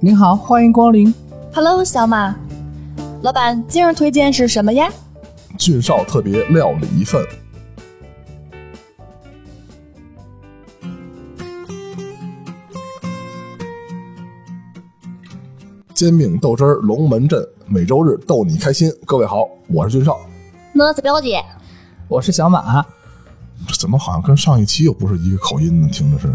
您好，欢迎光临。Hello，小马，老板，今日推荐是什么呀？俊少特别料理一份。煎饼豆汁儿龙门阵，每周日逗你开心。各位好，我是俊少。我是表姐。我是小马，这怎么好像跟上一期又不是一个口音呢？听着是，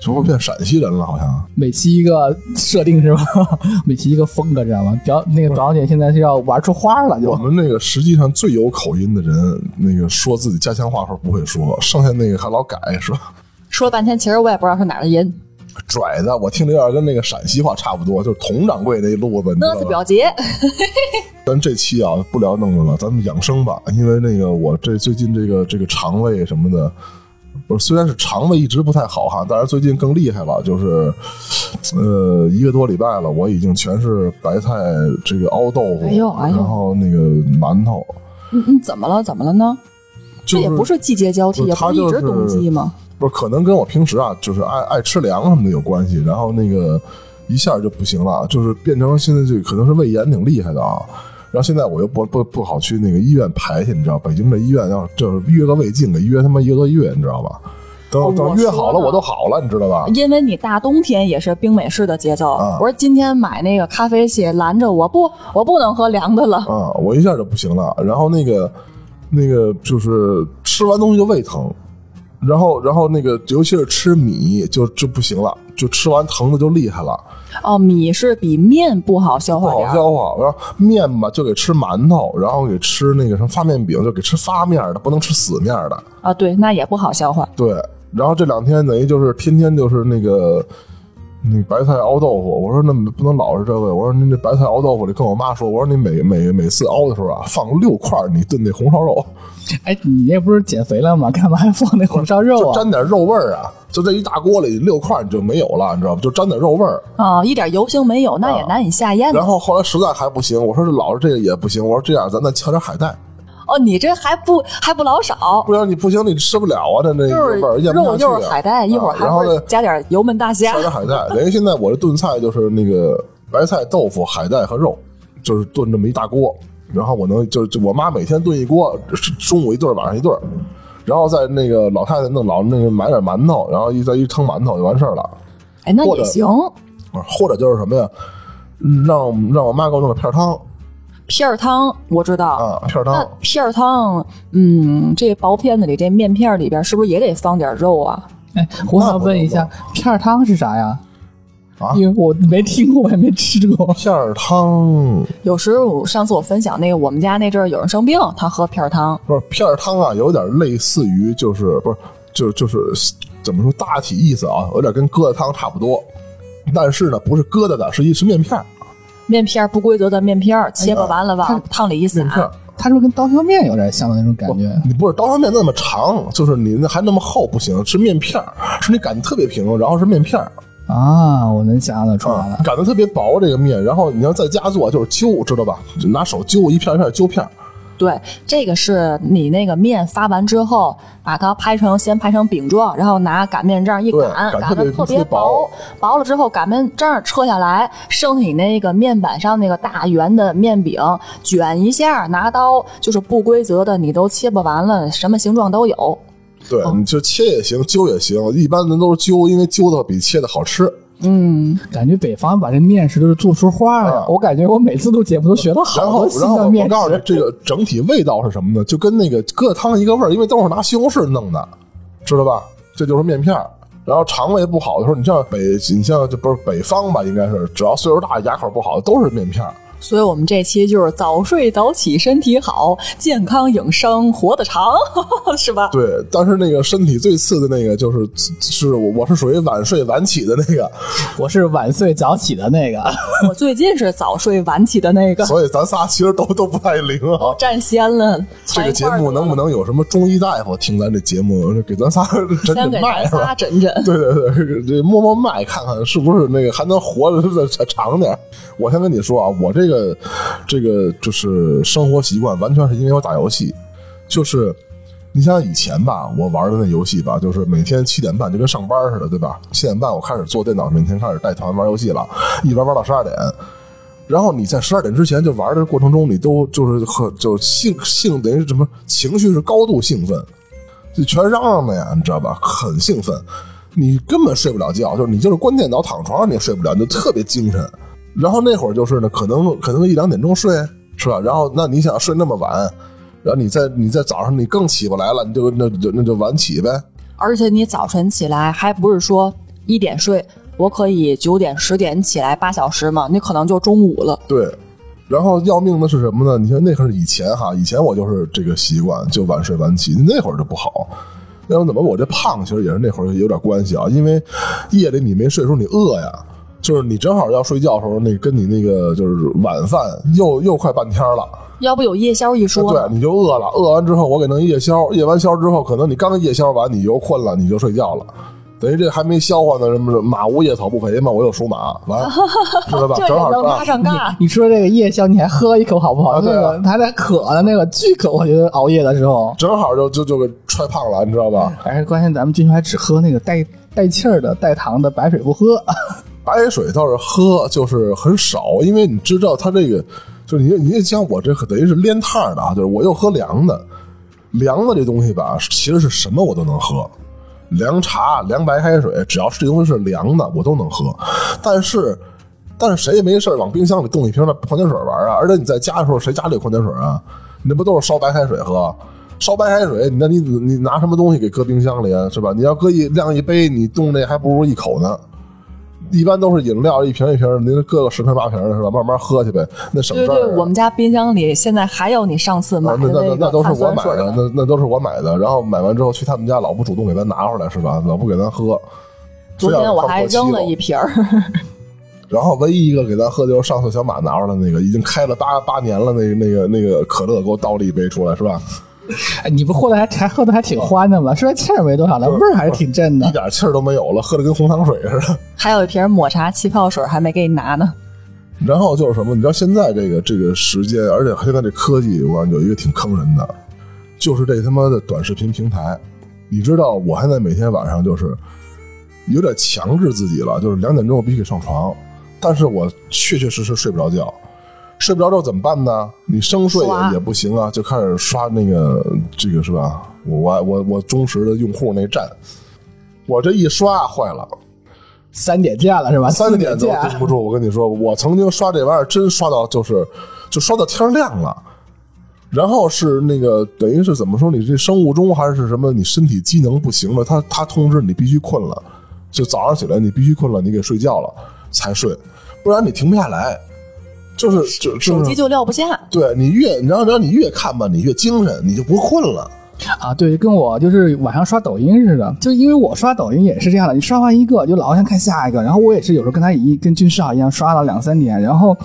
这不变陕西人了？好像每期一个设定是吧？每期一个风格，知道吗？表那个表姐现在是要玩出花了，就我们那个实际上最有口音的人，那个说自己家乡话时候不会说，剩下那个还老改是吧？说了半天，其实我也不知道是哪儿的人。拽的，我听着有点跟那个陕西话差不多，就是佟掌柜那一路子，你知道吧？我是表姐。咱这期啊，不聊弄子了，咱们养生吧。因为那个我这最近这个这个肠胃什么的，不是虽然是肠胃一直不太好哈，但是最近更厉害了，就是呃一个多礼拜了，我已经全是白菜这个熬豆腐，哎呦哎呦然后那个馒头，嗯嗯，怎么了？怎么了呢？就这也不是季节交替，也不是一直冬季吗？不是可能跟我平时啊，就是爱爱吃凉什么的有关系，然后那个一下就不行了，就是变成现在这可能是胃炎挺厉害的啊。然后现在我又不不不好去那个医院排去，你知道，北京这医院要就是约个胃镜，给约他妈一个多月，你知道吧？等、哦等约好了我都好了，你知道吧？因为你大冬天也是冰美式的节奏。啊我说今天买那个咖啡去拦着我不，我不能喝凉的了。啊，我一下就不行了。然后那个那个就是吃完东西就胃疼，然后然后那个尤其是吃米就就不行了，就吃完疼的就厉害了。哦，米是比面不好消化不好。消化。然后面吧就给吃馒头，然后给吃那个什么发面饼，就给吃发面的，不能吃死面的。啊，对，那也不好消化。对，然后这两天等于就是天天就是那个。那白菜熬豆腐，我说那不能老是这个。我说您这白菜熬豆腐里跟我妈说，我说你每每每次熬的时候啊，放六块你炖那红烧肉，哎，你这不是减肥了吗？干嘛还放那红烧肉啊？就沾点肉味儿啊，就这一大锅里六块你就没有了，你知道吧？就沾点肉味儿。啊，一点油腥没有，那也难以下咽的。然后后来实在还不行，我说这老是这个也不行，我说这样咱再敲点海带，哦，你这还不还不老少，不然你不行你吃不了啊，这那就是味儿咽不下肉去啊又是海带，一会儿还啊然后呢会加点油焖大虾加。点海带，等于现在我这炖菜就是那个白菜、豆腐、海带和肉，就是炖这么一大锅。然后我能就就我妈每天炖一锅，是中午一顿，晚上一顿，然后在那个老太太弄老那个买点馒头，然后一再一汤馒头就完事儿了。哎，那也行。啊或者就是什么呀，嗯让让我妈给我弄点片儿汤片儿汤我知道，啊，片儿那汤。片儿汤，嗯，这薄片子里这面片儿里边是不是也得放点肉啊？哎，我想问一下，片儿汤是啥呀？啊因为我没听过，我也没吃过。片儿汤有时我上次我分享那个，我们家那阵儿有人生病，他喝片儿汤。不是片儿汤啊，有点类似于就是不是就就是怎么说大体意思啊，有点跟疙瘩汤差不多，但是呢不是疙瘩的，是一是面片儿面片儿不规则的面片儿，切吧完了往汤里一撒面，片儿。它是不是跟刀削面有点像的那种感觉？你不是刀削面那么长，就是你那还那么厚不行，是面片儿，是你擀的特别平，然后是面片儿，啊，我能想象得出来了。擀的特别薄这个面，然后你要在家做就是揪，知道吧？就拿手揪一片一片揪片儿，对，这个是你那个面发完之后，把它拍成先拍成饼状，然后拿擀面杖一擀，擀的特特别薄薄，薄了之后擀面杖撤下来，剩下你那个面板上那个大圆的面饼卷一下，拿刀就是不规则的，你都切不完了，什么形状都有。对，你就切也行，揪也行，一般人都是揪，因为揪的比切的好吃。嗯，感觉北方把这面食都是做出花来了。啊我感觉我每次都节目都学到好多，新然后我的面告诉你，。这个整体味道是什么呢？就跟那个疙瘩汤一个味儿，因为都是拿西红柿弄的，知道吧？这就是面片儿。然后肠胃不好的时候，你像北，你像就不是北方吧，应该是只要岁数大、牙口不好的都是面片儿。所以我们这期就是早睡早起，身体好，健康养生，活得长，是吧？对，但是那个身体最次的那个就是是我我是属于晚睡晚起的那个，我是晚睡早起的那个。我最近是早睡晚起的那个，所以咱仨其实都都不太灵啊。占先了。这个节目能不能有什么中医大夫听咱这节目，给咱仨诊 先给咱诊脉是吧仨？诊诊？对对对，这摸摸脉，看看是不是那个还能活得再长点。我先跟你说啊，我这个这这个就是生活习惯，完全是因为我打游戏。就是你想想以前吧，我玩的那游戏吧，就是每天七点半就跟上班似的，对吧？七点半我开始坐电脑面前开始带团玩游戏了，一玩玩到十二点。然后你在十二点之前就玩的过程中，你都就是和就兴兴等于什么情绪是高度兴奋，就全嚷嚷的呀，你知道吧？很兴奋，你根本睡不了觉，就是你就是关电脑躺床上你也睡不了，你就特别精神。然后那会儿就是呢，可能可能一两点钟睡是吧？然后那你想睡那么晚，然后你在你在早上你更起不来了，你就那就那就晚起呗。而且你早晨起来还不是说一点睡，我可以九点十点起来八小时嘛？你可能就中午了。对，然后要命的是什么呢？你像那会儿以前哈，以前我就是这个习惯，就晚睡晚起，那会儿就不好。要不怎么我这胖，其实也是那会儿有点关系啊，因为夜里你没睡的时候你饿呀，就是你正好要睡觉的时候，那跟你那个就是晚饭又又快半天了。要不有夜宵一说，对，你就饿了，饿完之后我给弄夜宵，夜完宵之后，可能你刚夜宵完，你又困了，你就睡觉了，等于这还没消化呢，什么马无夜草不肥嘛，我又属马，完知道吧？正好啊能拉上尬。你说这个夜宵，你还喝一口好不好？啊对啊那个还在渴的那个巨渴，我觉得熬夜的时候，正好就就就给踹胖了，你知道吧？而且关键咱们进去还只喝那个带带气儿的、带糖的白水不喝。白水倒是喝，就是很少，因为你知道它这个，就是你你像我这等于是连趟的啊，就是我又喝凉的，凉的这东西吧，其实是什么我都能喝，凉茶、凉白开水，只要是这东西是凉的，我都能喝。但是，但是谁也没事往冰箱里冻一瓶的矿泉水玩啊？而且你在家的时候，谁家里有矿泉水啊？那不都是烧白开水喝？烧白开水，那你你拿什么东西给搁冰箱里啊？是吧？你要搁一晾一杯，你冻那还不如一口呢。一般都是饮料一瓶一瓶的，您搁个十瓶八瓶的是吧？慢慢喝去呗，那省事儿。对对，我们家冰箱里现在还有你上次买啊，的那那那那都是我买的，那那都是我买的。然后买完之后去他们家，老不主动给咱拿回来是吧？老不给咱喝。昨天我还扔了一瓶儿，然后唯一一个给咱喝的就是上次小马拿出来那个，已经开了八八年了，那个那个那个可乐，给我倒了一杯出来是吧？哎，你不喝的还还喝的还挺欢的吗？虽然气儿没多少，了味儿还是挺正的一。点气儿都没有了，喝的跟红糖水似的。还有一瓶抹茶气泡水还没给你拿呢。然后就是什么？你知道现在这个这个时间，而且现在这科技，我感觉有一个挺坑人的，就是这他妈的短视频平台。你知道，我现在每天晚上就是有点强制自己了，就是两点钟我必须得上床，但是我确确实实睡不着觉。睡不着之后怎么办呢？你生睡也也不行啊，就开始刷那个这个是吧？我我我我忠实的用户那站，我这一刷坏了，三点见了是吧？三点都盯不住。我跟你说，我曾经刷这玩意儿，真刷到就是就刷到天亮了。然后是那个等于是怎么说？你这生物钟还是什么？你身体机能不行了，他他通知你必须困了，就早上起来你必须困了，你给睡觉了才睡，不然你停不下来。就是就就是手机就撂不下。对你越然后然后你越看吧，你越精神，你就不困了。啊，对，跟我就是晚上刷抖音似的，就因为我刷抖音也是这样的，你刷完一个就老想看下一个，然后我也是有时候跟他一跟军少一样刷了两三年，然后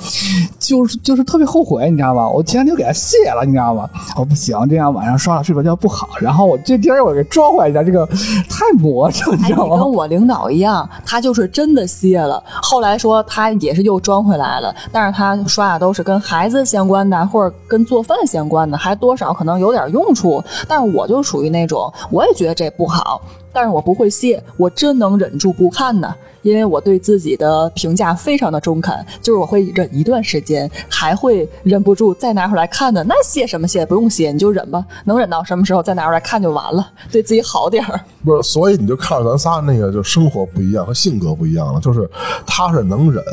就是就是特别后悔，你知道吧？我前两天就给他卸了，你知道吧？我不行，这样晚上刷了睡不着觉不好，然后我这第二天我给装回来，一下这个太魔怔，你知道吗？跟我领导一样，他就是真的卸了。后来说他也是又装回来了，但是他刷的都是跟孩子相关的，或者跟做饭相关的，还多少可能有点用处。但是我就属于那种，我也觉得这不好，但是我不会卸，我真能忍住不看呢。因为我对自己的评价非常的中肯，就是我会忍一段时间，还会忍不住再拿出来看的。那卸什么卸？不用卸，你就忍吧，能忍到什么时候再拿出来看就完了，对自己好点儿。不是，所以你就看着咱仨那个，就生活不一样和性格不一样了。就是他是能忍，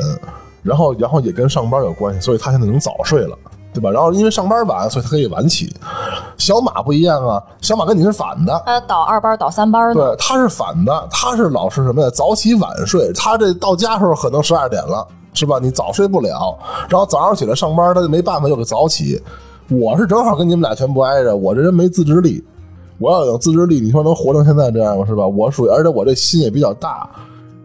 然后然后也跟上班有关系，所以他现在能早睡了，对吧？然后因为上班晚，所以他可以晚起。小马不一样啊，小马跟你是反的，他倒二班倒三班的，对，他是反的，他是老是什么呀？早起晚睡，他这到家时候可能十二点了，是吧？你早睡不了，然后早上起来上班，他就没办法又给早起。我是正好跟你们俩全不挨着，我这人没自制力。我要有自制力，你说能活成现在这样吗？是吧？我属于，而且我这心也比较大，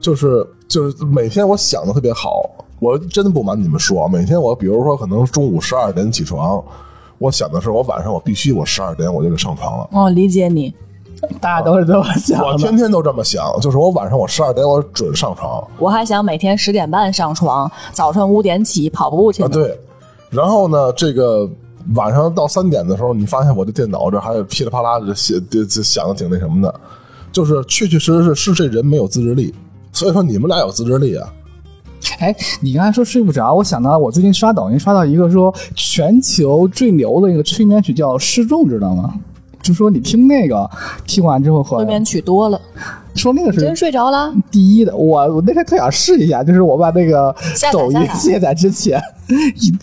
就是就是每天我想的特别好。我真的不瞒你们说，每天我比如说可能中午十二点起床，我想的是我晚上我必须我十二点我就得上床了。哦，理解你。大家都是这么想的。我天天都这么想，就是我晚上我十二点我准上床我还想每天十点半上床，早晨五点起跑步去啊，对。然后呢，这个晚上到三点的时候，你发现我的电脑这还噼里啪啦的响，这这响的挺那什么的，就是确确实实是是这人没有自制力。所以说你们俩有自制力啊。哎，你刚才说睡不着，我想到我最近刷抖音刷到一个说全球最牛的一个催眠曲叫《失重》，知道吗？就说你听那个，听完之后后来催眠曲多了，说那个是真睡着了。第一的，我我那天特想试一下，就是我把那个抖音卸载之前，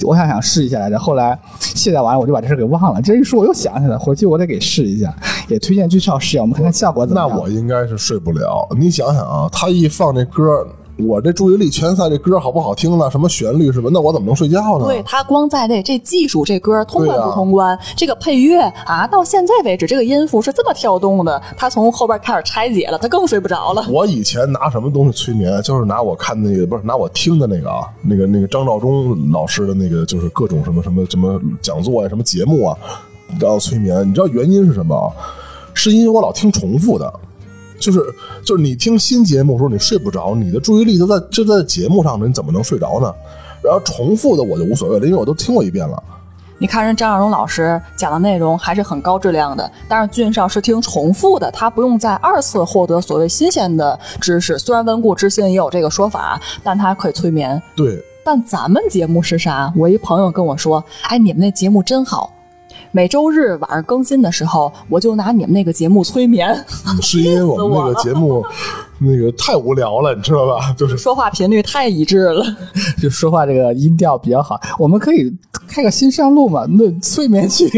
我想想试一下来着，后来卸载完我就把这事给忘了。这一说我又想起来，回去我得给试一下，也推荐剧少试一下，我们看看效果怎么样。那我应该是睡不了。你想想啊，他一放这歌，我这注意力全在这歌好不好听呢？什么旋律什么？那我怎么能睡觉呢？对他光在那，这技术这歌通关不通关？这个配乐啊，到现在为止，这个音符是这么跳动的，他从后边开始拆解了，他更睡不着了。我以前拿什么东西催眠，就是拿我看那个，不是拿我听的那个啊，那个那个张召忠老师的那个，就是各种什么什么什么讲座呀、什么节目啊，然后催眠。你知道原因是什么啊？是因为我老听重复的，就是就是你听新节目的时候你睡不着，你的注意力都在就在节目上呢，你怎么能睡着呢？然后重复的我就无所谓了，因为我都听过一遍了。你看人张小荣老师讲的内容还是很高质量的，但是俊少是听重复的，他不用再二次获得所谓新鲜的知识。虽然温故知新也有这个说法，但他可以催眠。对，但咱们节目是啥？我一朋友跟我说：“哎，你们那节目真好，每周日晚上更新的时候，我就拿你们那个节目催眠，嗯 是因为我们那个节目那个太无聊了，你知道吧？就是说话频率太一致了。就说话这个音调比较好，我们可以开个新上路嘛，论催眠曲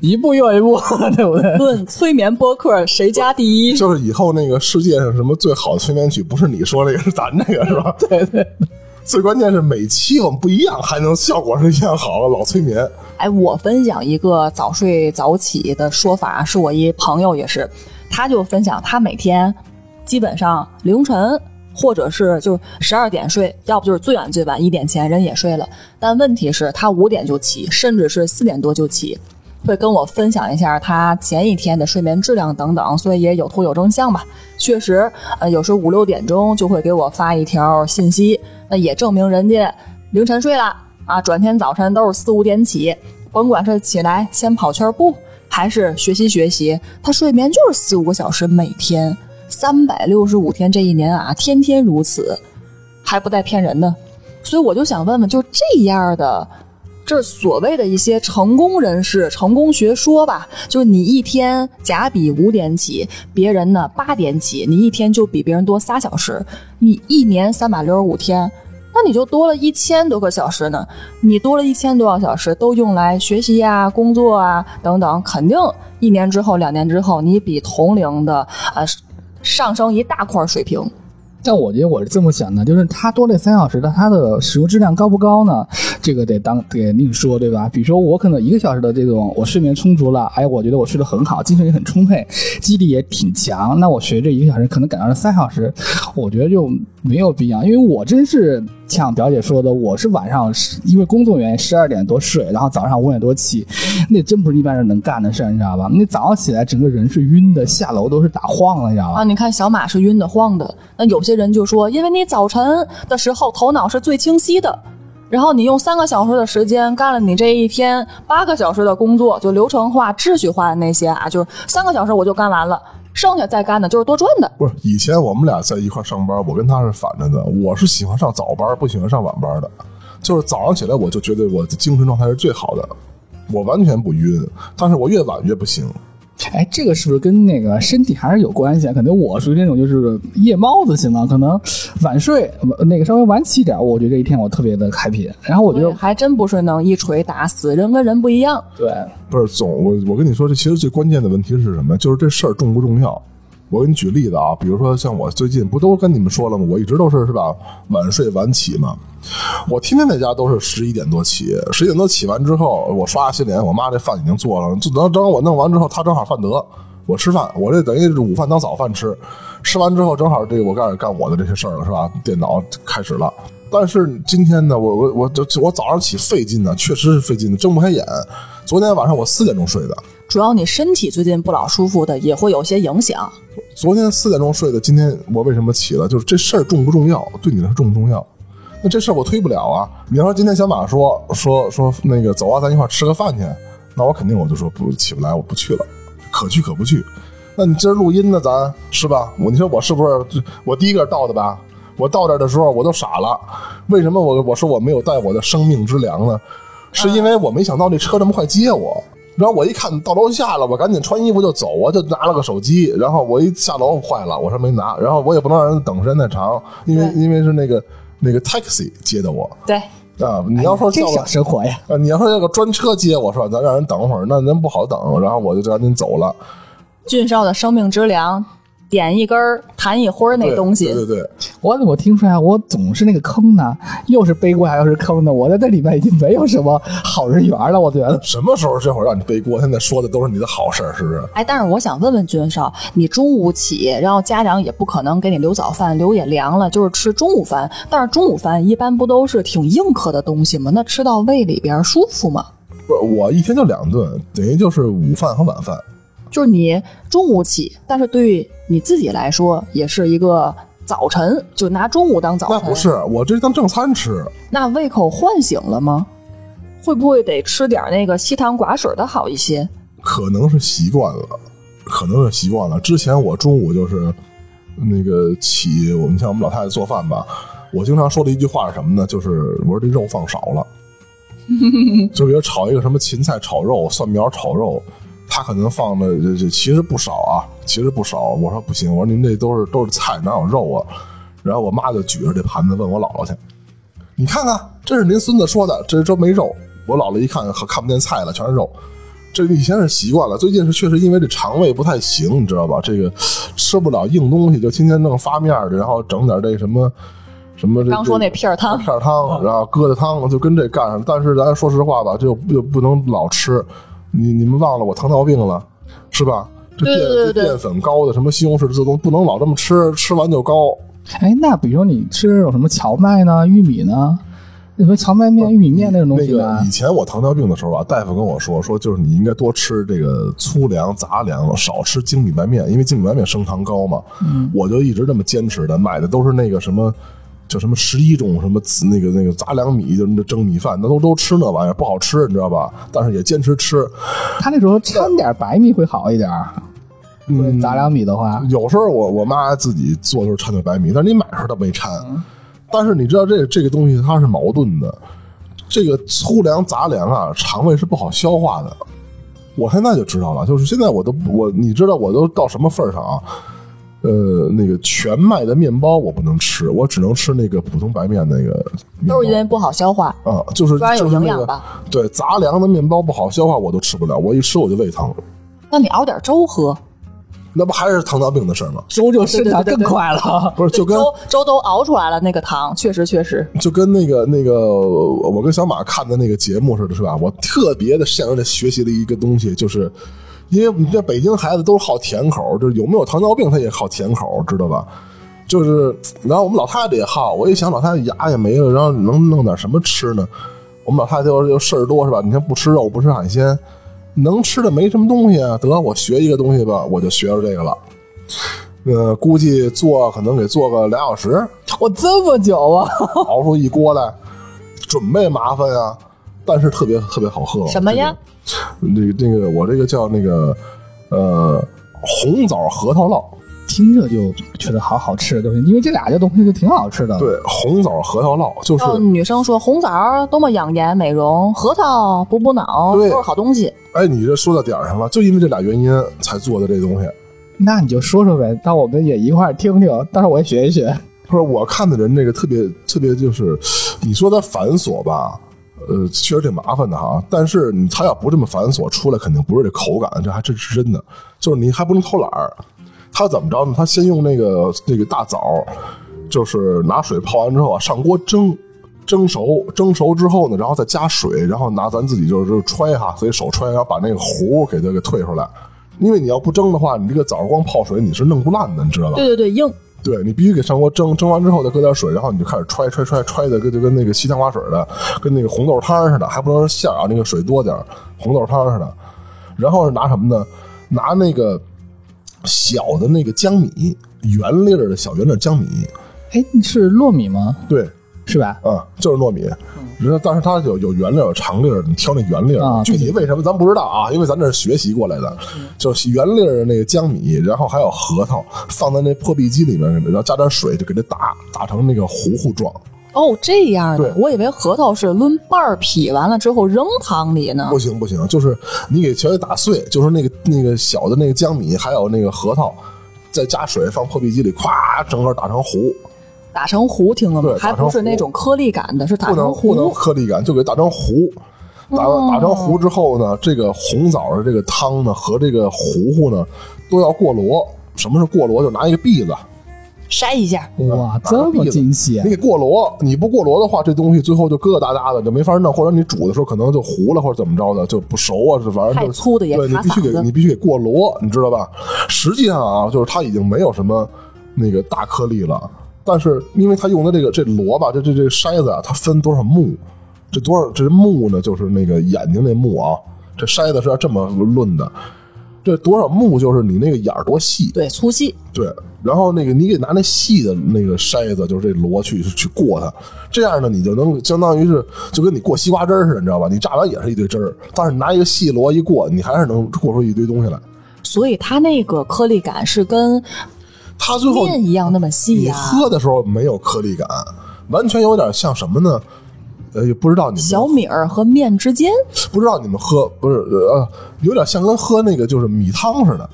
一步又一步，对不对？论催眠播客谁家第一？就是以后那个世界上什么最好的催眠曲，不是你说那个，是咱那个，是吧？对对。最关键是每期我们不一样，还能效果是一样好，老催眠。哎，我分享一个早睡早起的说法，是我一朋友也是，他就分享他每天基本上凌晨或者是就十二点睡，要不就是最晚最晚一点前人也睡了，但问题是，他五点就起，甚至是四点多就起。会跟我分享一下他前一天的睡眠质量等等，所以也有图有真相吧。确实，呃，有时候五六点钟就会给我发一条信息，那也证明人家凌晨睡了啊，转天早晨都是四五点起，甭管是起来先跑圈步，还是学习学习，他睡眠就是四五个小时每天，三百六十五天这一年啊，天天如此，还不带骗人的。所以我就想问问，就这样的。这所谓的一些成功人士、成功学说吧，就是你一天假比五点起，别人呢八点起，你一天就比别人多仨小时，你一年三百六十五天，那你就多了一千多个小时呢。你多了一千多个小时，都用来学习啊、工作啊等等，肯定一年之后、两年之后，你比同龄的呃上升一大块水平。但我觉得我是这么想的，就是它多这三小时的，它的使用质量高不高呢？这个得当得另说，对吧？比如说我可能一个小时的这种，我睡眠充足了，哎，我觉得我睡得很好，精神也很充沛，记忆力也挺强。那我学这一个小时，可能赶上了三小时，我觉得就没有必要，因为我真是像表姐说的，我是晚上因为工作原因十二点多睡，然后早上五点多起，那真不是一般人能干的事，你知道吧？你早上起来整个人是晕的，下楼都是打晃了，你知道吧？啊，你看小马是晕的晃的，那有些人就说，因为你早晨的时候头脑是最清晰的，然后你用三个小时的时间干了你这一天八个小时的工作，就流程化、秩序化的那些啊，就是三个小时我就干完了，剩下再干的就是多赚的。不是以前我们俩在一块上班，我跟他是反着的，我是喜欢上早班，不喜欢上晚班的。就是早上起来我就觉得我的精神状态是最好的，我完全不晕，但是我越晚越不行。哎，这个是不是跟那个身体还是有关系啊？可能我属于那种就是夜猫子型的，可能晚睡，呃那个稍微晚起点，我觉得这一天我特别的 happy。然后我觉得，还真不是能一锤打死，人跟人不一样。对，不是总我我跟你说，这其实最关键的问题是什么？就是这事儿重不重要？我给你举例子啊，比如说像我最近不都跟你们说了吗？我一直都是是吧，晚睡晚起嘛。我天天在家都是十一点多起，十一点多起完之后，我刷牙洗脸，我妈这饭已经做了，就等等我弄完之后，她正好饭得，我吃饭，我这等于是午饭当早饭吃，吃完之后正好这个我开始干我的这些事儿了，是吧？电脑开始了。但是今天呢，我我我我早上起费劲呢，确实是费劲的，睁不开眼。昨天晚上我四点钟睡的，主要你身体最近不老舒服的，也会有些影响。昨天四点钟睡的，今天我为什么起了？就是这事儿重不重要？对你来说重不重要？那这事儿我推不了啊。你要说今天小马说说说那个走啊，咱一块吃个饭去，那我肯定我就说不起不来，我不去了，可去可不去。那你今儿录音呢，咱是吧？我你说我是不是我第一个到的吧？我到这儿的时候我都傻了，为什么我我说我没有带我的生命之粮呢？是因为我没想到这车这么快接我。然后我一看到楼下了，我赶紧穿衣服就走，我就拿了个手机。然后我一下楼坏了，我说没拿。然后我也不能让人等时间太长，因为因为是那个那个 taxi 接的我对，啊。你要说叫个生活呀，啊，你要说要个专车接我是吧？咱让人等会儿，那人不好等。然后我就赶紧走了。俊少的生命之粮，点一根儿弹一灰儿那东西，对对对，我怎么听出来我总是那个坑呢？又是背锅还又是坑呢？我在这里面已经没有什么好人缘了，我觉得。什么时候这会儿让你背锅？现在说的都是你的好事儿，是不是？哎，但是我想问问君少，你中午起，然后家长也不可能给你留早饭，留也凉了，就是吃中午饭。但是中午饭一般不都是挺硬壳的东西吗？那吃到胃里边舒服吗？不是，我一天就两顿，等于就是午饭和晚饭。就是你中午起，但是对于你自己来说，也是一个早晨，就拿中午当早晨。那不，是，我这当正餐吃。那胃口唤醒了吗？会不会得吃点那个稀汤寡水的好一些？可能是习惯了，可能是习惯了。之前我中午就是那个起，我们像我们老太太做饭吧，我经常说的一句话是什么呢？就是我说这肉放少了，就比如炒一个什么芹菜炒肉、蒜苗炒肉，他可能放的这这其实不少啊，其实不少。我说不行，我说您这都是都是菜，哪有肉啊？然后我妈就举着这盘子问我姥姥去，你看看，这是您孙子说的，这这没肉。我姥姥一看，可看不见菜了，全是肉。这以前是习惯了，最近是确实因为这肠胃不太行，你知道吧？这个吃不了硬东西，就天天弄发面的，然后整点这什么什么这刚说那片儿汤片儿汤，然后疙瘩汤，就跟这干上。但是咱说实话吧，这又又不能老吃。你你们忘了我糖尿病了，是吧？这淀对对对对淀粉高的什么西红柿这都不能老这么吃，吃完就高。哎，那比如说你吃那种什么荞麦呢、玉米呢，那什么荞麦面、玉米面那种东那西呢个以？前我糖尿病的时候啊，大夫跟我说说，就是你应该多吃这个粗粮、杂粮，少吃精米白面，因为精米白面升糖高嘛。嗯，我就一直这么坚持的，买的都是那个什么。叫什么十一种什么紫那个那个杂粮米，就那蒸米饭，那都都吃那玩意儿不好吃，你知道吧？但是也坚持吃。他那时候掺点白米会好一点儿，嗯杂粮米的话，有时候我我妈自己做的时候掺点白米，但是你买的时候她没掺。但是你知道这个这个东西它是矛盾的，这个粗粮杂粮啊，肠胃是不好消化的。我现在就知道了，就是现在我都我你知道我都到什么份儿上啊？呃，那个全麦的面包我不能吃，我只能吃那个普通白面那个面包。都是因为不好消化，啊，就是主要有就是那个营养吧对杂粮的面包不好消化，我都吃不了，我一吃我就胃疼，那你熬点粥喝，那不还是糖尿病的事儿吗？粥就生长更对对对对快了。不是，就跟粥粥都熬出来了，那个糖确实确实。就跟那个那个我跟小马看的那个节目似的，是吧？我特别的向着的学习了一个东西，就是因为你这北京孩子都是好甜口，就是有没有糖尿病他也好甜口，知道吧？就是，然后我们老太太也好，我一想老太太牙也没了，然后能弄点什么吃呢？我们老太太又又事儿多是吧？你看不吃肉不吃海鲜，能吃的没什么东西啊。得我学一个东西吧，我就学着这个了。呃，估计做可能得做个俩小时，我这么久啊，熬出一锅来，准备麻烦呀，但是特别特别好喝。什么呀？这个这个我这个叫那个呃红枣核桃酪，听着就觉得好好吃的东西，因为这俩这东西就挺好吃的。，对，红枣核桃酪就是、哦，女生说红枣多么养颜美容，核桃补补脑都是好东西。哎，你这说到点儿上了，就因为这俩原因才做的这东西。那你就说说呗，那我们也一块儿听听，到时候我也学一学。不是我看的人，这个特别特别，就是你说它繁琐吧，呃，确实挺麻烦的哈。但是你他要不这么繁琐，出来肯定不是这口感，这还真是真的。就是你还不能偷懒儿，他怎么着呢？他先用那个那个大枣，就是拿水泡完之后啊，上锅蒸。蒸熟，蒸熟之后呢，然后再加水，然后拿咱自己就是揣哈，所以手揣，然后把那个核给它给退出来。因为你要不蒸的话，你这个枣光泡水你是弄不烂的，你知道吧？对对对，硬。对你必须给上锅蒸，蒸完之后再搁点水，然后你就开始揣揣揣揣的，跟就跟那个西兰花水的，跟那个红豆汤似的，还不能是馅儿啊，那个水多点红豆汤似的。然后是拿什么呢？拿那个小的那个江米，圆粒儿的小圆粒江米，哎，是糯米吗？对，是吧？嗯，就是糯米。然后但是它有有圆粒儿有长粒儿，你挑那圆粒儿。啊具体为什么咱不知道啊？因为咱这是学习过来的，就是圆粒那个江米，然后还有核桃，放在那破壁机里面，然后加点水就给它打打成那个糊糊状。哦，这样的对，我以为核桃是抡半儿劈完了之后扔汤里呢不。行不行，就是你给全给打碎，就是那个那个小的那个江米，还有那个核桃，再加水放破壁机里，咵，整个打成糊，打成糊，听了吗？还打成糊不是那种颗粒感的，是打成不能糊。颗粒感，就给打成糊。打打成糊之后呢，这个红枣的这个汤呢和这个糊糊呢都要过箩。什么是过箩？就拿一个篦子，筛一下，哇，这么精细你！给过箩，你不过箩的话，这东西最后就疙疙瘩瘩的，就没法弄，或者你煮的时候可能就糊了，或者怎么着的，就不熟啊，是反正就太粗的也对你必须给你必须给过箩，你知道吧？实际上啊，就是它已经没有什么那个大颗粒了，但是因为他用的这个这箩吧，这这这筛子啊，它分多少目，这多少这目呢，就是那个眼睛那目啊，这筛子是要这么论的。这多少目就是你那个眼儿多细，对，粗细。对，然后那个你给拿那细的那个筛子，就是这箩去去过它，这样呢，你就能相当于是就跟你过西瓜汁儿似的，你知道吧？你榨完也是一堆汁儿，但是你拿一个细箩一过，你还是能过出一堆东西来。所以它那个颗粒感是跟它最后面一样那么细你呀、喝的时候没有颗粒感，完全有点像什么呢？呃，也不知道你们小米儿和面之间，不知道你们喝不是呃，有点像跟喝那个就是米汤似的，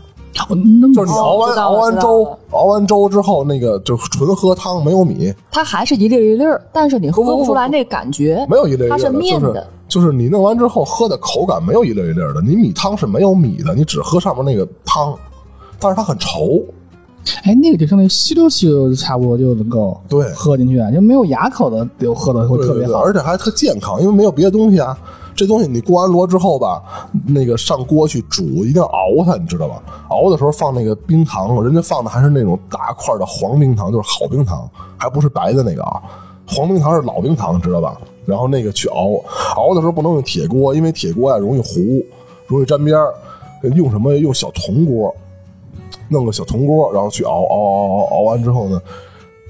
就是你熬完、熬完粥，熬完粥之后那个就纯喝汤没有米，它还是一粒儿一粒儿，但是你喝不出来那感觉。没有一粒一粒它是的，就是面的就是你弄完之后喝的口感没有一粒一粒的，你米汤是没有米的，你只喝上面那个汤，但是它很稠。哎，那个就相当于吸溜吸溜，差不多就能够对喝进去，就没有牙口的，就喝的会特别好。而且还特健康，因为没有别的东西啊。这东西你过完螺之后吧，那个上锅去煮，一定要熬它，你知道吧？熬的时候放那个冰糖，人家放的还是那种大块的黄冰糖，就是好冰糖，还不是白的那个啊。黄冰糖是老冰糖，知道吧？然后那个去熬，熬的时候不能用铁锅，因为铁锅呀容易糊，容易粘边儿。用什么？用小铜锅，弄个小铜锅，然后去熬，熬熬熬熬完之后呢，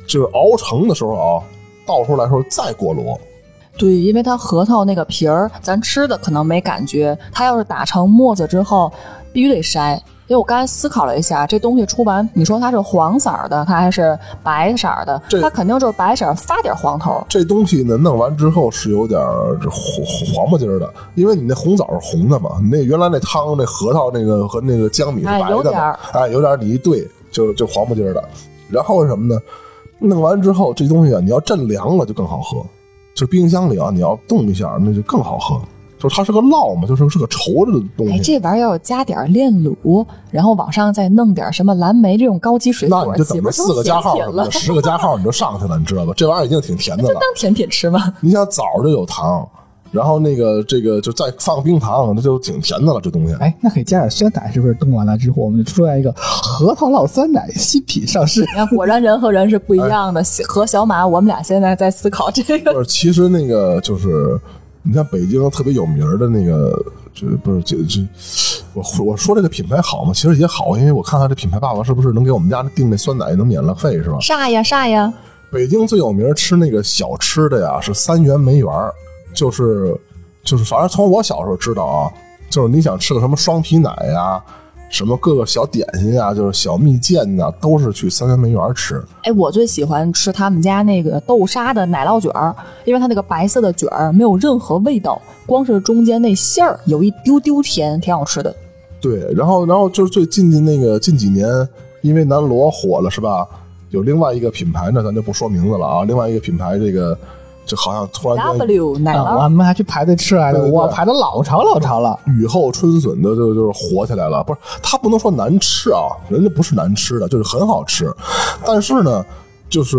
就是熬成的时候啊，倒出来时候再过箩。对，因为它核桃那个皮儿，咱吃的可能没感觉，它要是打成沫子之后，必须得筛。因为我刚才思考了一下，这东西出完，你说它是黄色儿的，它还是白色儿的？它肯定就是白色儿发点黄头。这东西呢，弄完之后是有点儿黄黄不筋儿的，因为你那红枣是红的嘛，你那原来那汤那核桃那个和那个江米是哎白的嘛有点儿，哎，有点儿你一兑就就黄不筋儿的。然后是什么呢？弄完之后这东西啊，你要镇凉了就更好喝，就冰箱里啊你要冻一下，那就更好喝。就是它是个烙嘛，就是是个稠着的东西哎，西。这玩意儿要加点炼乳，然后往上再弄点什么蓝莓这种高级水果，那你就等着四个加号什么的？十个加号你就上去了，你知道吧？这玩意儿已经挺甜的了。当甜品吃吗？你想枣就有糖，然后那个这个就再放冰糖，那就挺甜的了。这东西，哎，那可以加点酸奶，是不是？冻完了之后，我们就出来一个核桃酪酸奶新品上市。你看，果然人和人是不一样的。和小马，我们俩现在在思考这个。不是，其实那个就是，你像北京特别有名的那个，这不是这这，我我说这个品牌好吗？其实也好，因为我看看这品牌爸爸是不是能给我们家订那酸奶能免了费是吧？啥呀啥呀？北京最有名吃那个小吃的呀，是三元梅园儿，就是就是，反正从我小时候知道啊，就是你想吃个什么双皮奶呀，什么各个小点心呀，就是小蜜饯呐，都是去三元梅园吃。哎，我最喜欢吃他们家那个豆沙的奶酪卷儿，因为它那个白色的卷儿没有任何味道，光是中间那馅儿有一丢丢甜，挺好吃的。对，然后然后就是最近近那个近几年，因为南锣火了是吧？有另外一个品牌呢，咱就不说名字了啊。另外一个品牌，这个就好像突然间 W 奶啊，我们还去排队吃来着，我排的老长老长了。雨后春笋的就就是火起来了。不是，它不能说难吃啊，人家不是难吃的，就是很好吃。但是呢，就是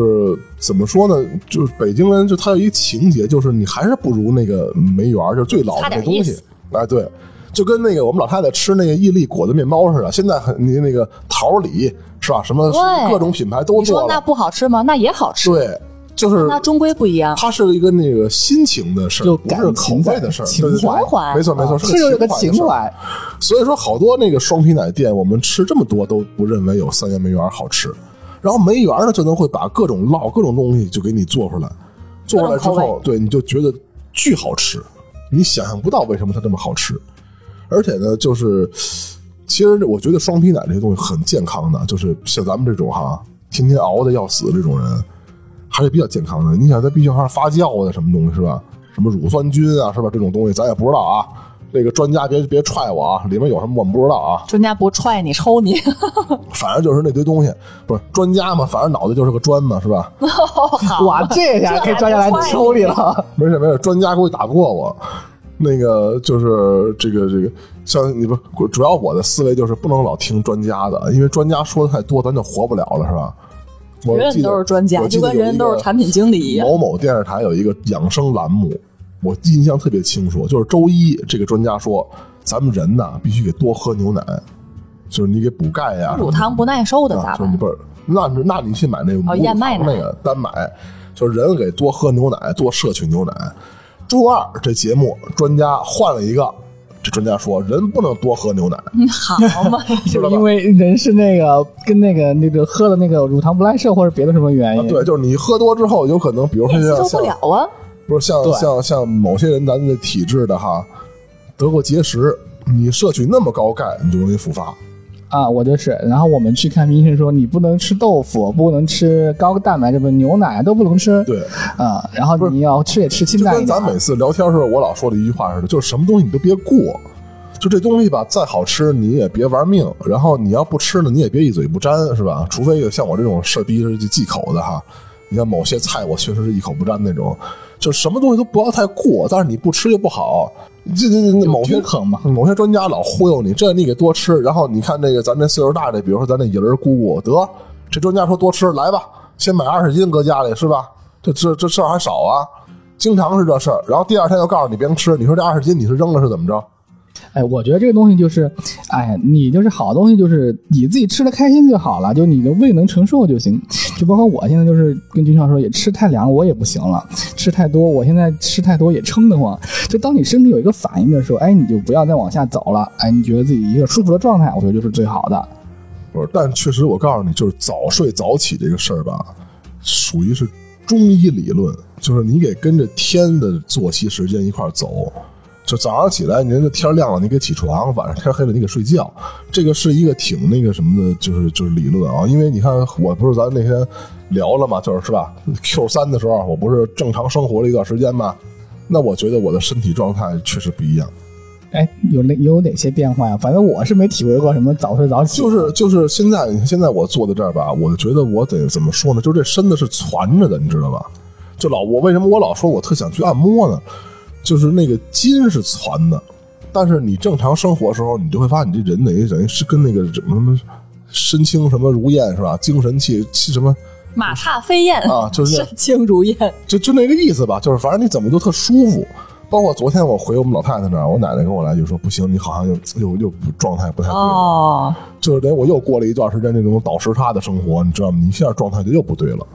怎么说呢？就是北京人就他有一个情节，就是你还是不如那个梅园，就是最老的那东西。哎，对。就跟那个我们老太太吃那个伊利果子面包似的，现在很你那个桃李是吧？什么对各种品牌都你说那，不好吃吗？那也好吃，对，就是它终归不一样。它是一个那个心情的事儿，就不是口味的事儿，情怀没错没错，是有个情怀所以说，好多那个双皮奶店，我们吃这么多都不认为有三元梅园好吃。然后梅园呢，就能会把各种烙、各种东西就给你做出来，做出来之后，对你就觉得巨好吃，你想象不到为什么它这么好吃。而且呢，就是其实我觉得双皮奶这些东西很健康的，就是像咱们这种哈，天天熬的要死这种人，还是比较健康的。你想在冰箱上发酵的什么东西是吧？什么乳酸菌啊，是吧？这种东西咱也不知道啊。这个专家别别踹我啊，里面有什么我们不知道啊。专家不踹你抽你，反正就是那堆东西，不是专家嘛，反正脑袋就是个砖嘛，是吧？哇，这下可以专家来抽你了。没事没事，专家估计打不过我。那个就是这个这个，像你不，主要我的思维就是不能老听专家的，因为专家说的太多，咱就活不了了，是吧？我人人都是专家，就跟人人都是产品经理一样。某某电视台有一个养生栏目，我印象特别清楚，就是周一这个专家说，咱们人呐必须得多喝牛奶，就是你给补钙呀、乳糖不耐受的啊，咋办？就是你不是，那那你去买那个无燕麦奶那个单买，就是人给多喝牛奶，多摄取牛奶。周二这节目专家换了一个，这专家说人不能多喝牛奶，嗯好嘛，就是因为人是那个跟那个那个喝的那个乳糖不耐受或者别的什么原因，啊对，就是你喝多之后有可能，比如说接受不了啊。不是像像像某些人咱们的体质的哈，得过结石，你摄取那么高钙，你就容易复发。啊，我就是。然后我们去看医生说，你不能吃豆腐，不能吃高蛋白，这不牛奶都不能吃。对，啊，然后你要吃也吃清淡一点。跟咱每次聊天的时候，我老说的一句话似的，就是什么东西你都别过，就这东西吧，再好吃你也别玩命，然后你要不吃呢，你也别一嘴不沾，是吧？除非有像我这种事儿逼着忌口的哈，你像某些菜我确实是一口不沾那种，就什么东西都不要太过，但是你不吃又不好。这这这某些坑嘛某些专家老忽悠你，这你给多吃，然后你看那个咱这岁数大的，比如说咱那姨儿姑姑，得这专家说多吃，来吧，先买二十斤搁家里是吧？这这这事儿还少啊，经常是这事儿。然后第二天又告诉你别吃，你说这二十斤你是扔了是怎么着？哎，我觉得这个东西就是，哎，你就是好东西，就是你自己吃的开心就好了，就你的胃能承受就行。就包括我现在就是跟军校说，也吃太凉我也不行了，吃太多，我现在吃太多也撑得慌。就当你身体有一个反应的时候，哎，你就不要再往下走了，哎，你觉得自己一个舒服的状态，我觉得就是最好的。不是，但确实我告诉你，就是早睡早起这个事儿吧，属于是中医理论，就是你得跟着天的作息时间一块儿走。就早上起来，你这天亮了，你给起床；晚上天黑了，你给睡觉。这个是一个挺那个什么的，就是就是理论啊。因为你看，我不是咱那天聊了嘛，就是是吧？Q 三的时候，我不是正常生活了一段时间嘛？那我觉得我的身体状态确实不一样。哎，有哪有哪些变化呀？反正我是没体会过什么早睡早起，就是就是现在，现在我坐在这儿吧，我觉得我得怎么说呢？就这身子是攒着的，你知道吧？就老我为什么我老说我特想去按摩呢？就是那个筋是攒的，但是你正常生活的时候，你就会发现你这人等于等于是跟那个什么什么身轻什么如燕是吧？精神气气什么马踏飞燕啊就是 身轻如燕。就就那个意思吧，就是反正你怎么都特舒服。包括昨天我回我们老太太那儿，我奶奶跟我来就说不行，你好像又又又状态不太对了。哦，就是等于我又过了一段时间那种倒时差的生活，你知道吗？你一下状态就又不对了。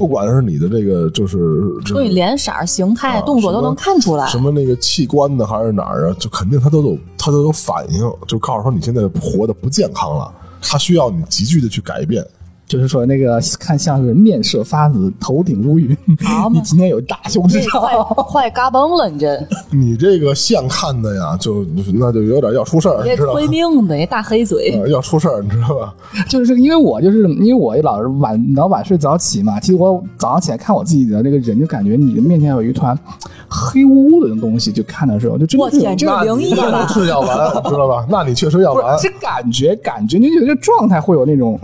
不管是你的这个，就是所以脸色、形态、啊动作都能看出来。什么那个器官的，还是哪儿啊？就肯定它都有，它都有反应，就告诉说你现在活的不健康了，它需要你急剧的去改变。就是说那个看像是面色发紫，头顶乌云，你今天有大凶之兆。快嘎嘣了，你这你这个相看的呀，就那就有点要出事儿，你知道吗催？命的，你大黑嘴。呃要出事儿，你知道吧？就是因为我就是因为我老是晚老晚睡早起嘛，其实我早上起来看我自己的那个人，就感觉你的面前有一团黑乌乌的东西，就看的时候就真的是我天，这是灵异那吧？是要完，知道吧？那你确实要完。不 是是感觉感觉，你就觉得这状态会有那种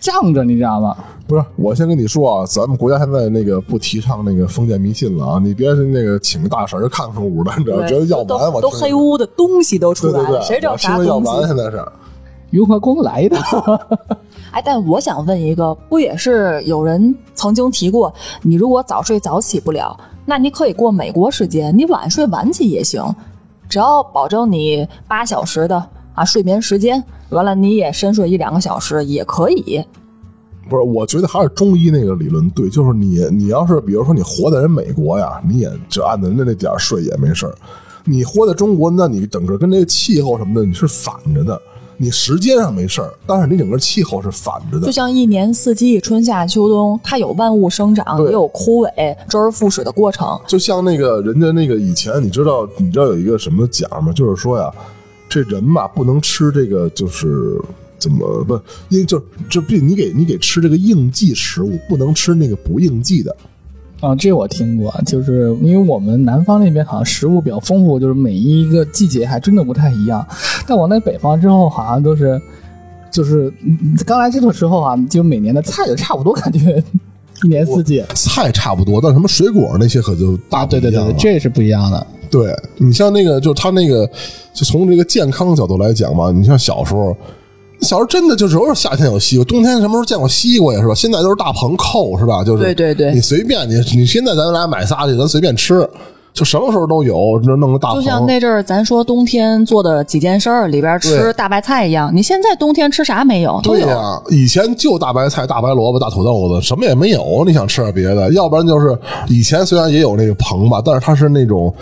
胀着，你知道吗？不是，我先跟你说啊，咱们国家现在那个不提倡那个封建迷信了啊，你别是那个请个大神看看屋的，你知道，觉得要不完，我听都黑乎乎的东西都出来了，对对对，谁知道啥东西？现在是。雍和宫来的？哎，但我想问一个，不也是有人曾经提过，你如果早睡早起不了，那你可以过美国时间，你晚睡晚起也行，只要保证你八小时的啊睡眠时间，完了你也深睡一两个小时也可以。不是，我觉得还是中医那个理论对，就是你你要是比如说你活在人美国呀，你也就按照人家那点儿睡也没事儿。你活在中国，那你整个跟这个气候什么的你是反着的。你时间上没事儿，但是你整个气候是反着的就。像一年四季，春夏秋冬，它有万物生长，也有枯萎、周而复始的过程。就像那个人家那个以前，你知道你知道有一个什么讲吗？就是说呀，这人吧不能吃这个，就是怎么不因为就就必你给你给吃这个应季食物，不能吃那个不应季的。啊，这我听过，就是因为我们南方那边好像食物比较丰富，就是每一个季节还真的不太一样。但我那北方之后，好像都是，就是刚来这个时候啊，就每年的菜就差不多，感觉一年四季菜差不多，但什么水果那些可就大啊，不一样对对对，这是不一样的。对你像那个，就他那个，就从这个健康角度来讲嘛，你像小时候，小时候真的就只有夏天有西瓜，冬天什么时候见过西瓜呀？是吧？现在都是大棚扣，是吧？就是对对对你随便你你现在咱俩买仨去，咱随便吃，就什么时候都有，那弄个大棚。就像那阵儿咱说冬天做的几件事儿里边吃大白菜一样，你现在冬天吃啥没有？对呀、以前就大白菜、大白萝卜、大土豆子，什么也没有。你想吃点别的，要不然就是以前虽然也有那个棚吧，但是它是那种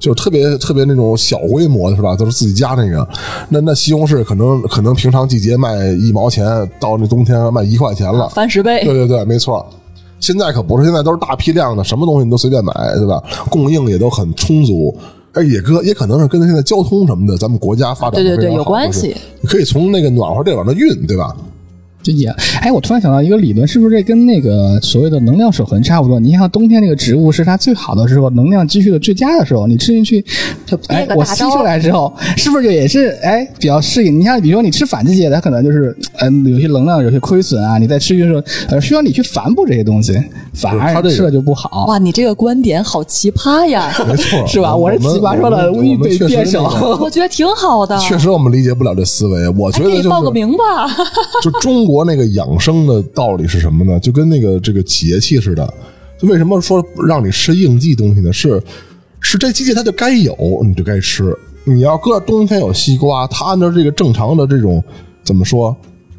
就是特别特别那种小规模的，是吧？都是自己家那个。那那西红柿可能可能平常季节卖一毛钱，到那冬天卖一块钱了。翻十倍对，对对，没错。现在可不是，现在都是大批量的，什么东西你都随便买，对吧？供应也都很充足。哎，也哥也可能是跟现在交通什么的，咱们国家发展对对对有关系你可以从那个暖和地往那运，对吧？就也，哎，我突然想到一个理论，是不是这跟那个所谓的能量守恒差不多？你像冬天那个植物是它最好的时候，能量积蓄的最佳的时候，你吃进去，就哎我吸出来之后，是不是就也是哎比较适应？你像比如说你吃反季节的，它可能就是嗯、有些能量有些亏损啊，你在吃进去的时候，呃需要你去反补这些东西，反而吃了就不好。哇，你这个观点好奇葩呀！没错，是吧？我是奇葩说的我们预备辩手 我觉得挺好的，确实我们理解不了这思维。我觉得就是报个名吧。就中国那个养生的道理是什么呢？就跟那个这个节气似的。就为什么说让你吃应季东西呢？是是这季节它就该有，你就该吃。你要搁冬天有西瓜，它按照这个正常的这种怎么说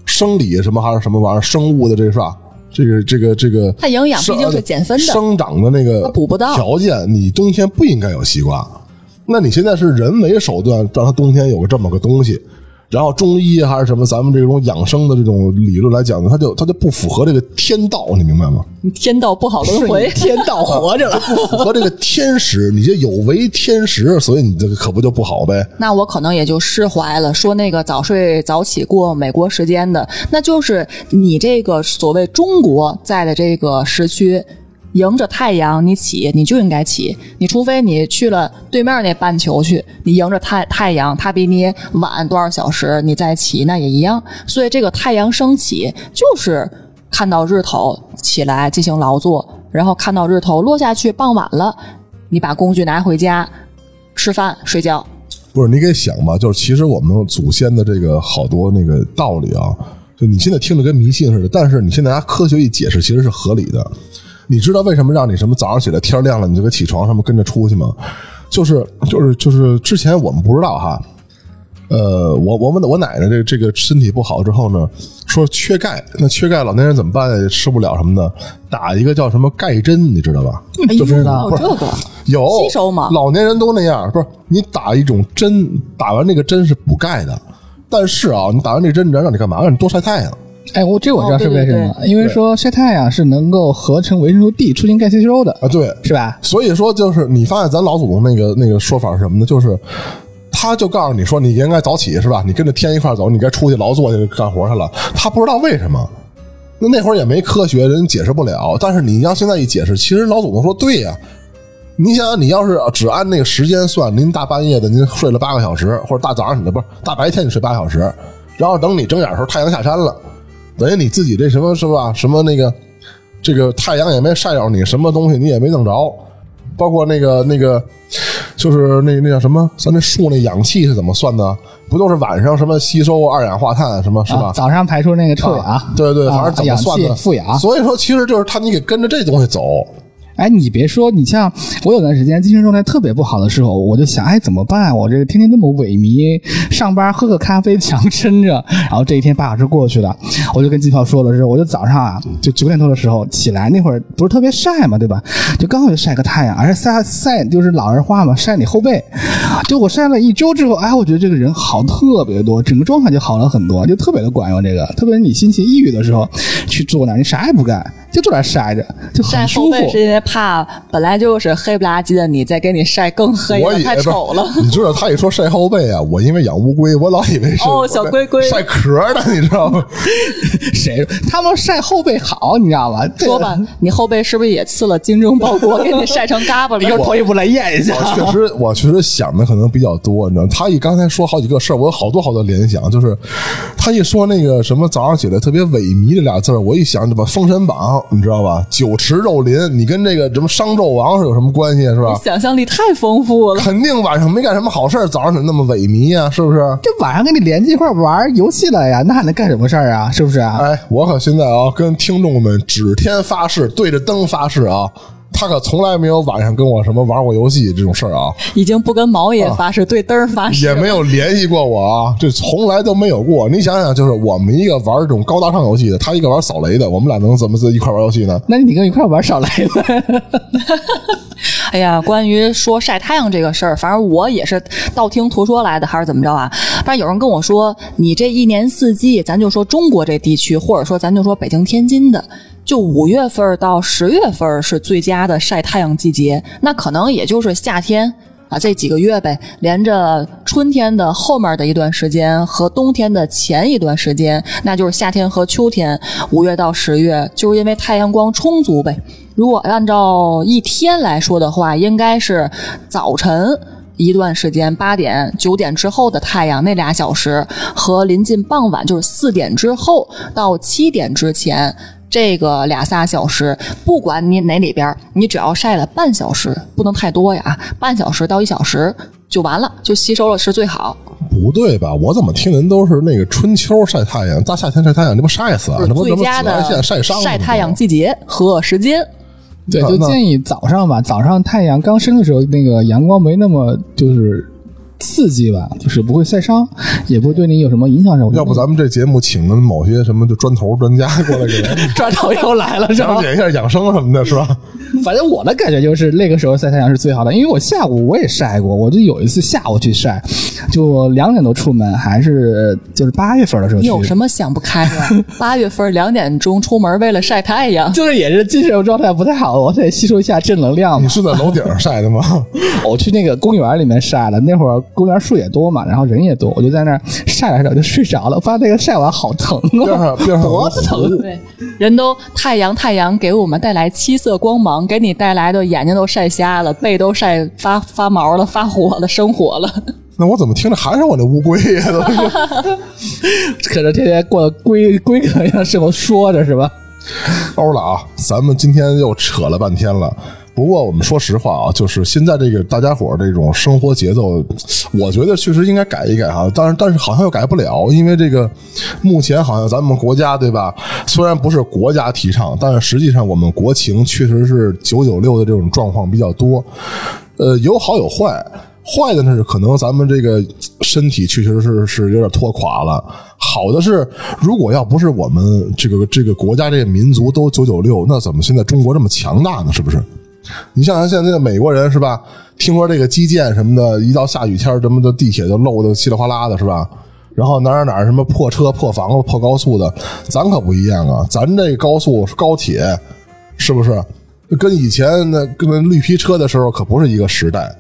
生理什么还是什么玩意儿生物的这个是吧？这个这个这个，它营养毕竟是减分的生长的那个它补不到条件，你冬天不应该有西瓜。那你现在是人为手段让它冬天有个这么个东西，然后中医还是什么咱们这种养生的这种理论来讲呢，它就它就不符合这个天道，你明白吗？天道不好轮回，天道活着了。不符合这个天时，你这有违天时，所以你这个可不就不好呗？那我可能也就释怀了。说那个早睡早起过美国时间的，那就是你这个所谓中国在的这个时区。迎着太阳，你起你就应该起，你除非你去了对面那半球去，你迎着太太阳，它比你晚多少小时，你再起那也一样。所以这个太阳升起就是看到日头起来进行劳作，然后看到日头落下去，傍晚了，你把工具拿回家吃饭睡觉。不是你给想吧，就是其实我们祖先的这个好多那个道理啊，就你现在听着跟迷信似的，但是你现在拿科学一解释，其实是合理的。你知道为什么让你什么早上起来天亮了你就给起床什么跟着出去吗？就是就是就是之前我们不知道哈，呃，我我们我奶奶这个这个身体不好之后呢，说缺钙，那缺钙老年人怎么办呀？吃不了什么的，打一个叫什么钙针，你知道吧？哎呦，知道有这个有吸收吗老年人都那样，不是你打一种针，打完那个针是补钙的，但是啊，你打完这针，你知道让你干嘛？让你多晒太阳。哎，我这我知道是为什么，哦因为说晒太阳是能够合成维生素 D，促进钙吸收的，啊，对，是吧？所以说就是你发现咱老祖宗那个那个说法是什么呢？就是他就告诉你说你应该早起是吧？你跟着天一块走，你该出去劳作去干活去了。他不知道为什么。那那会儿也没科学，人解释不了。但是你要现在一解释，其实老祖宗说对呀、你想想，你要是只按那个时间算，您大半夜的您睡了八个小时，或者大早上你的不是大白天你睡八小时，然后等你睁眼的时候太阳下山了，等于你自己这什么是吧？什么那个这个太阳也没晒着你，什么东西你也没弄着，包括那个那个就是那那叫什么？咱那树那氧气是怎么算的？不都是晚上什么吸收二氧化碳什么是吧？啊，早上排出那个臭氧，啊对对，啊反正怎么算的负氧。所以说，其实就是他，你得跟着这东西走，哎，你别说，你像我有段时间精神状态特别不好的时候，我就想，哎，怎么办？我这个天天那么萎靡，上班喝个咖啡强撑着，然后这一天八小时过去了，我就跟机票说了是，我就早上啊，就九点多的时候起来，那会儿不是特别晒嘛，对吧？就刚好就晒个太阳，而且晒晒就是老人话嘛，晒你后背。就我晒了一周之后，哎，我觉得这个人好特别多，整个状态就好了很多，就特别的管用。这个，特别是你心情抑郁的时候，去坐那，你啥也不干，就坐那晒着，就晒很舒服。后背是因为怕本来就是黑不拉几的你，再给你晒更黑了，太我也不是丑了。你知道他一说晒后背啊，我因为养乌龟，我老以为是哦小龟龟晒壳的，你知道吗？谁他们晒后背好，你知道吗？这个说吧，你后背是不是也刺了精忠报国，给你晒成嘎巴了？一会儿脱衣服来验一下。我确实，我确实想的可能比较多，你知道，他一刚才说好几个事儿，我有好多好多联想，就是他一说那个什么早上起来特别萎靡这俩字儿，我一想，这吧，《封神榜》，你知道吧？酒池肉林，你跟这个什么商纣王是有什么关系，是吧？想象力太丰富了。肯定晚上没干什么好事儿，早上怎么那么萎靡呀？是不是？这晚上跟你连接一块儿玩游戏了呀，那还能干什么事儿啊？是不是啊？哎，我可现在啊，跟听众们指天发誓，对着灯发誓啊，他可从来没有晚上跟我什么玩过游戏这种事儿啊，已经不跟毛爷发誓，对灯儿发誓，也没有联系过我啊，这从来都没有过。你想想，就是我们一个玩这种高大上游戏的，他一个玩扫雷的，我们俩能怎么在一块玩游戏呢？那你跟一块儿玩扫雷的。哎呀，关于说晒太阳这个事儿，反正我也是道听途说来的，还是怎么着啊？反正有人跟我说，你这一年四季，咱就说中国这地区，或者说咱就说北京、天津的，就五月份到十月份是最佳的晒太阳季节，那可能也就是夏天。啊，这几个月呗，连着春天的后面的一段时间和冬天的前一段时间，那就是夏天和秋天，五月到十月，就是因为太阳光充足呗。如果按照一天来说的话，应该是早晨一段时间，八点、九点之后的太阳那俩小时，和临近傍晚，就是四点之后到七点之前。这个俩仨小时，不管你哪里边，你只要晒了半小时，不能太多呀，半小时到一小时就完了，就吸收了是最好。不对吧？我怎么听人都是那个春秋晒太阳，大夏天晒太阳，这不晒死啊？这不最佳的晒伤晒太阳季节和时间。对，就建议早上吧，早上太阳刚升的时候，那个阳光没那么就是刺激吧，就是不会晒伤，也不会对你有什么影响什么。要不咱们这节目请的某些什么就砖头专家过来给咱 砖头又来了，是讲吧？解一下养生什么的，是吧？反正我的感觉就是那个时候晒太阳是最好的，因为我下午我也晒过，我就有一次下午去晒，就两点多出门，还是就是八月份的时候去。你有什么想不开的？八月份两点钟出门，为了晒太阳。就是也是精神状态不太好，我得吸收一下正能量。你是在楼顶上晒的吗？我去那个公园里面晒了，那会儿公园树也多嘛，然后人也多，我就在那儿晒着晒着就睡着了，发现那个晒完好疼边啊，上边上脖子疼。对，人都太阳太阳给我们带来七色光芒，给你带来的眼睛都晒瞎了，背都晒发发毛了，发火了，生火了。那我怎么听着还是我那乌龟呀？都 是可是天天过龟龟壳一样生活说着是吧？欧了啊！咱们今天又扯了半天了。不过我们说实话啊，就是现在这个大家伙这种生活节奏，我觉得确实应该改一改哈。但是但是好像又改不了，因为这个目前好像咱们国家对吧？虽然不是国家提倡，但是实际上我们国情确实是九九六的这种状况比较多。呃，有好有坏。坏的呢是可能咱们这个身体确实是是有点拖垮了。好的是，如果要不是我们这个这个国家这个民族都九九六，那怎么现在中国这么强大呢？是不是？你像咱现在的美国人是吧？听说这个基建什么的，一到下雨天，什么的地铁就漏的稀里哗啦的，是吧？然后哪儿哪儿什么破车、破房子、破高速的，咱可不一样啊！咱这高速高铁，是不是跟以前那跟绿皮车的时候可不是一个时代？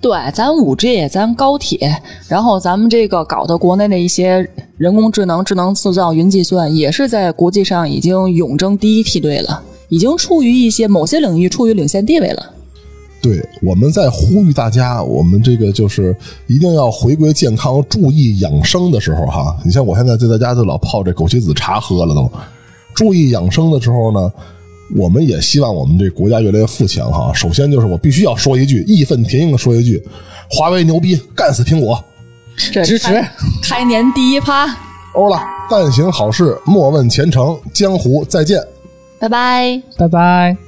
对，咱五 G，咱高铁，然后咱们这个搞的国内的一些人工智能、智能制造、云计算，也是在国际上已经勇争第一梯队了，已经处于一些某些领域处于领先地位了。对，我们在呼吁大家，我们这个就是一定要回归健康，注意养生的时候哈。你像我现在就在家就老泡这枸杞子茶喝了都，注意养生的时候呢，我们也希望我们这国家越来越富强哈。首先就是我必须要说一句，义愤填膺的说一句，华为牛逼，干死苹果！支持开开年第一趴，欧了，但行好事，莫问前程，江湖再见。拜拜。拜拜。